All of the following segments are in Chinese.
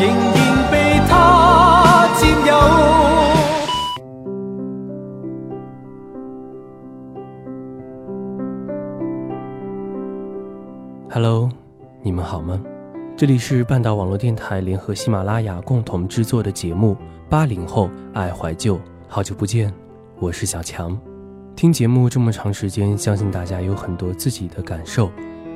仍然被他占有。Hello，你们好吗？这里是半岛网络电台联合喜马拉雅共同制作的节目《八零后爱怀旧》，好久不见。我是小强，听节目这么长时间，相信大家有很多自己的感受。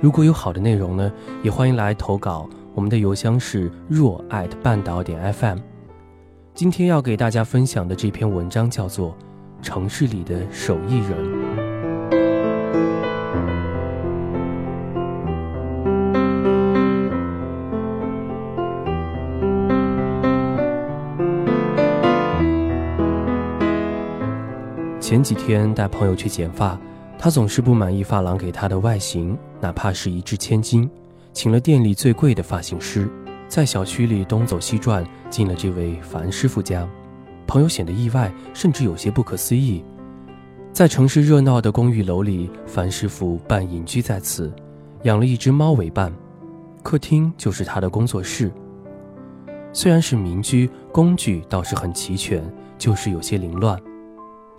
如果有好的内容呢，也欢迎来投稿。我们的邮箱是若艾特半岛点 FM。今天要给大家分享的这篇文章叫做《城市里的手艺人》。前几天带朋友去剪发，他总是不满意发廊给他的外形，哪怕是一掷千金，请了店里最贵的发型师，在小区里东走西转，进了这位樊师傅家。朋友显得意外，甚至有些不可思议。在城市热闹的公寓楼里，樊师傅半隐居在此，养了一只猫为伴。客厅就是他的工作室。虽然是民居，工具倒是很齐全，就是有些凌乱。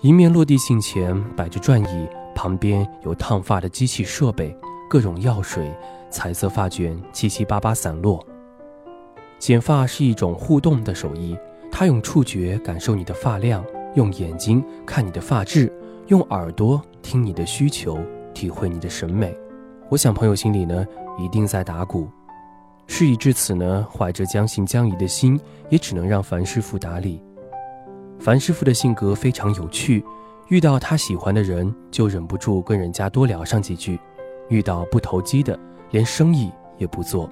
一面落地镜前摆着转椅，旁边有烫发的机器设备，各种药水、彩色发卷七七八八散落。剪发是一种互动的手艺，他用触觉感受你的发量，用眼睛看你的发质，用耳朵听你的需求，体会你的审美。我想朋友心里呢，一定在打鼓。事已至此呢，怀着将信将疑的心，也只能让樊师傅打理。樊师傅的性格非常有趣，遇到他喜欢的人就忍不住跟人家多聊上几句，遇到不投机的，连生意也不做。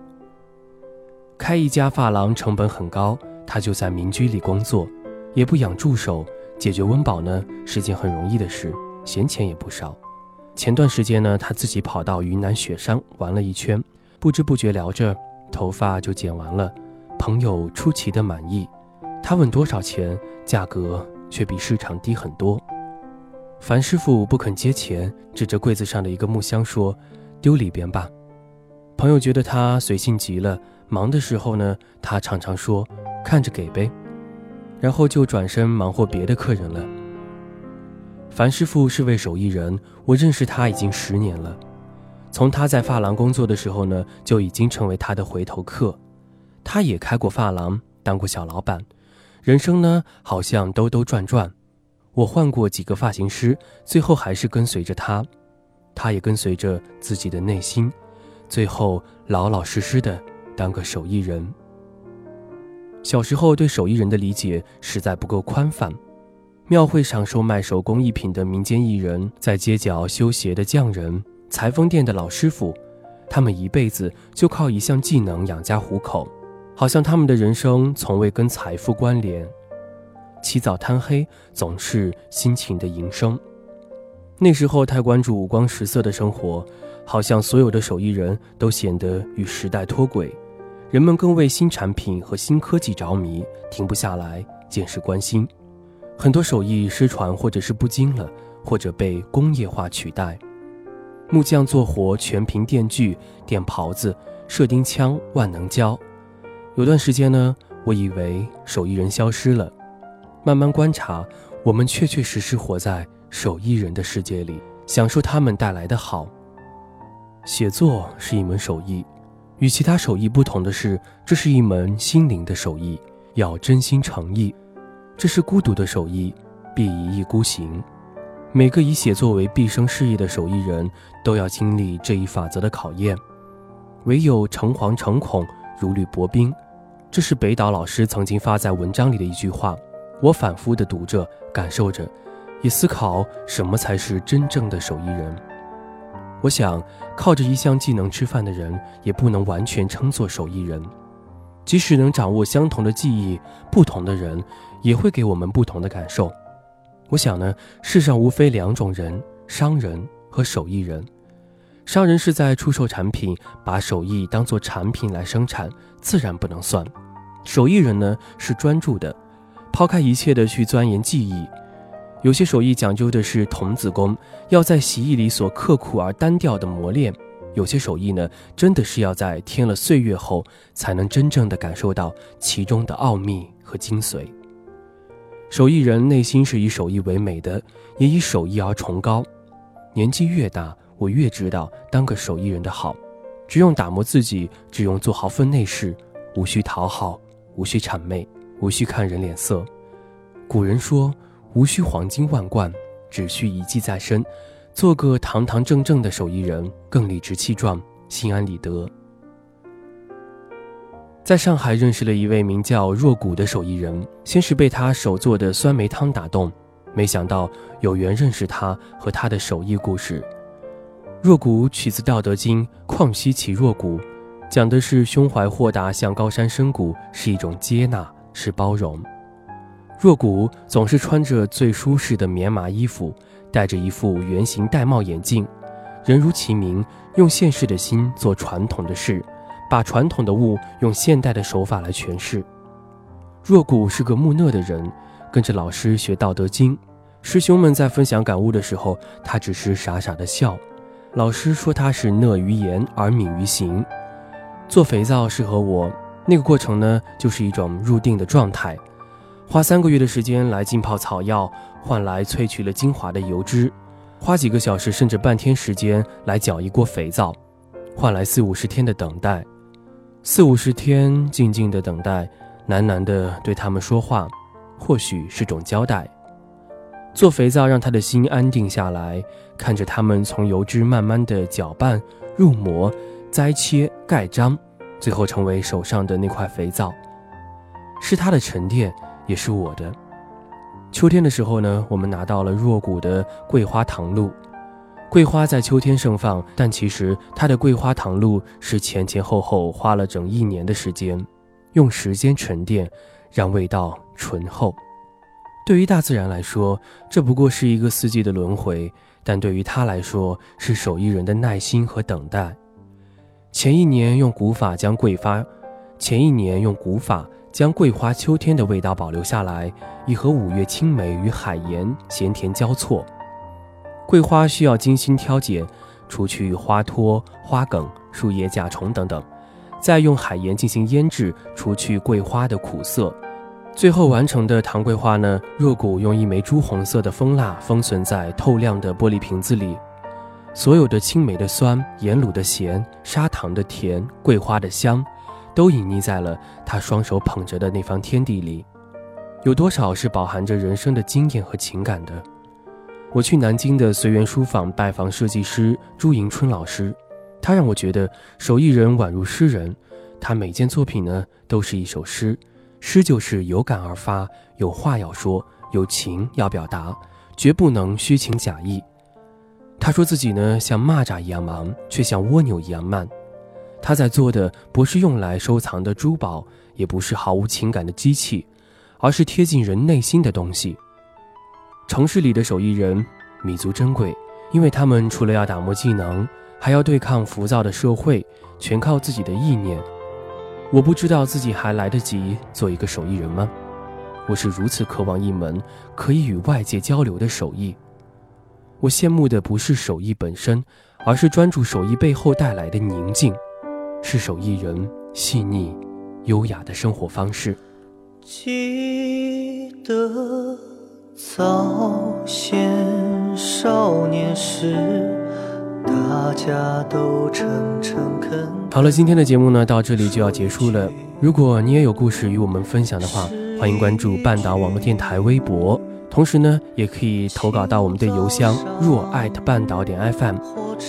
开一家发廊成本很高，他就在民居里工作，也不养助手，解决温饱呢是件很容易的事，闲钱也不少。前段时间呢，他自己跑到云南雪山玩了一圈，不知不觉聊着，头发就剪完了，朋友出奇的满意。他问多少钱，价格却比市场低很多。樊师傅不肯接钱，指着柜子上的一个木箱说：“丢里边吧。”朋友觉得他随性极了，忙的时候呢，他常常说：“看着给呗。”然后就转身忙活别的客人了。樊师傅是位手艺人，我认识他已经十年了。从他在发廊工作的时候呢，就已经成为他的回头客。他也开过发廊，当过小老板。人生呢，好像兜兜转转。我换过几个发型师，最后还是跟随着他，他也跟随着自己的内心，最后老老实实的当个手艺人。小时候对手艺人的理解实在不够宽泛，庙会上售卖手工艺品的民间艺人，在街角修鞋的匠人，裁缝店的老师傅，他们一辈子就靠一项技能养家糊口。好像他们的人生从未跟财富关联，起早贪黑总是辛勤的营生。那时候太关注五光十色的生活，好像所有的手艺人都显得与时代脱轨。人们更为新产品和新科技着迷，停不下来，见识关心。很多手艺失传，或者是不精了，或者被工业化取代。木匠做活全凭电锯、电刨子、射钉枪、万能胶。有段时间呢，我以为手艺人消失了。慢慢观察，我们确确实实活在手艺人的世界里，享受他们带来的好。写作是一门手艺，与其他手艺不同的是，这是一门心灵的手艺，要真心诚意。这是孤独的手艺，必一意孤行。每个以写作为毕生事业的手艺人都要经历这一法则的考验。唯有诚惶诚恐，如履薄冰。这是北岛老师曾经发在文章里的一句话，我反复的读着，感受着，也思考什么才是真正的手艺人。我想，靠着一项技能吃饭的人，也不能完全称作手艺人。即使能掌握相同的技艺，不同的人也会给我们不同的感受。我想呢，世上无非两种人：商人和手艺人。商人是在出售产品，把手艺当做产品来生产，自然不能算。手艺人呢是专注的，抛开一切的去钻研技艺。有些手艺讲究的是童子功，要在习艺里所刻苦而单调的磨练；有些手艺呢，真的是要在添了岁月后，才能真正的感受到其中的奥秘和精髓。手艺人内心是以手艺为美的，也以手艺而崇高。年纪越大。我越知道当个手艺人的好，只用打磨自己，只用做好分内事，无需讨好，无需谄媚，无需看人脸色。古人说：“无需黄金万贯，只需一技在身。”做个堂堂正正的手艺人，更理直气壮，心安理得。在上海认识了一位名叫若谷的手艺人，先是被他手做的酸梅汤打动，没想到有缘认识他和他的手艺故事。若谷取自《道德经》，旷兮其若谷，讲的是胸怀豁达像高山深谷，是一种接纳，是包容。若谷总是穿着最舒适的棉麻衣服，戴着一副圆形玳瑁眼镜，人如其名，用现世的心做传统的事，把传统的物用现代的手法来诠释。若谷是个木讷的人，跟着老师学《道德经》，师兄们在分享感悟的时候，他只是傻傻的笑。老师说他是讷于言而敏于行，做肥皂适合我。那个过程呢，就是一种入定的状态，花三个月的时间来浸泡草药，换来萃取了精华的油脂；花几个小时甚至半天时间来搅一锅肥皂，换来四五十天的等待。四五十天静静的等待，喃喃的对他们说话，或许是种交代。做肥皂让他的心安定下来，看着他们从油脂慢慢的搅拌、入模、栽切、盖章，最后成为手上的那块肥皂，是他的沉淀，也是我的。秋天的时候呢，我们拿到了若谷的桂花糖露。桂花在秋天盛放，但其实它的桂花糖露是前前后后花了整一年的时间，用时间沉淀，让味道醇厚。对于大自然来说，这不过是一个四季的轮回；但对于他来说，是手艺人的耐心和等待。前一年用古法将桂花，前一年用古法将桂花秋天的味道保留下来，以和五月青梅与海盐咸甜交错。桂花需要精心挑拣，除去花托、花梗、树叶甲虫等等，再用海盐进行腌制，除去桂花的苦涩。最后完成的糖桂花呢？若谷用一枚朱红色的蜂蜡封存在透亮的玻璃瓶子里，所有的青梅的酸、盐卤的咸、砂糖的甜、桂花的香，都隐匿在了他双手捧着的那方天地里。有多少是饱含着人生的经验和情感的？我去南京的随园书坊拜访设计师朱迎春老师，他让我觉得手艺人宛如诗人，他每件作品呢都是一首诗。诗就是有感而发，有话要说，有情要表达，绝不能虚情假意。他说自己呢像蚂蚱一样忙，却像蜗牛一样慢。他在做的不是用来收藏的珠宝，也不是毫无情感的机器，而是贴近人内心的东西。城市里的手艺人弥足珍贵，因为他们除了要打磨技能，还要对抗浮躁的社会，全靠自己的意念。我不知道自己还来得及做一个手艺人吗？我是如此渴望一门可以与外界交流的手艺。我羡慕的不是手艺本身，而是专注手艺背后带来的宁静，是手艺人细腻、优雅的生活方式。记得早先少年时。大家都诚诚恳。好了，今天的节目呢，到这里就要结束了。如果你也有故事与我们分享的话，欢迎关注半岛网络电台微博，同时呢，也可以投稿到我们的邮箱若艾特半岛点 FM，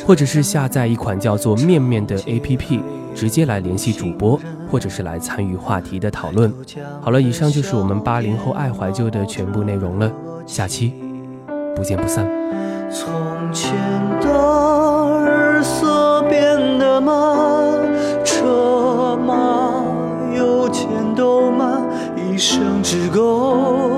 或者是下载一款叫做面面的 APP，直接来联系主播，或者是来参与话题的讨论。好了，以上就是我们八零后爱怀旧的全部内容了，下期不见不散。从前的日。色变得慢，车马邮件都慢，一。生只够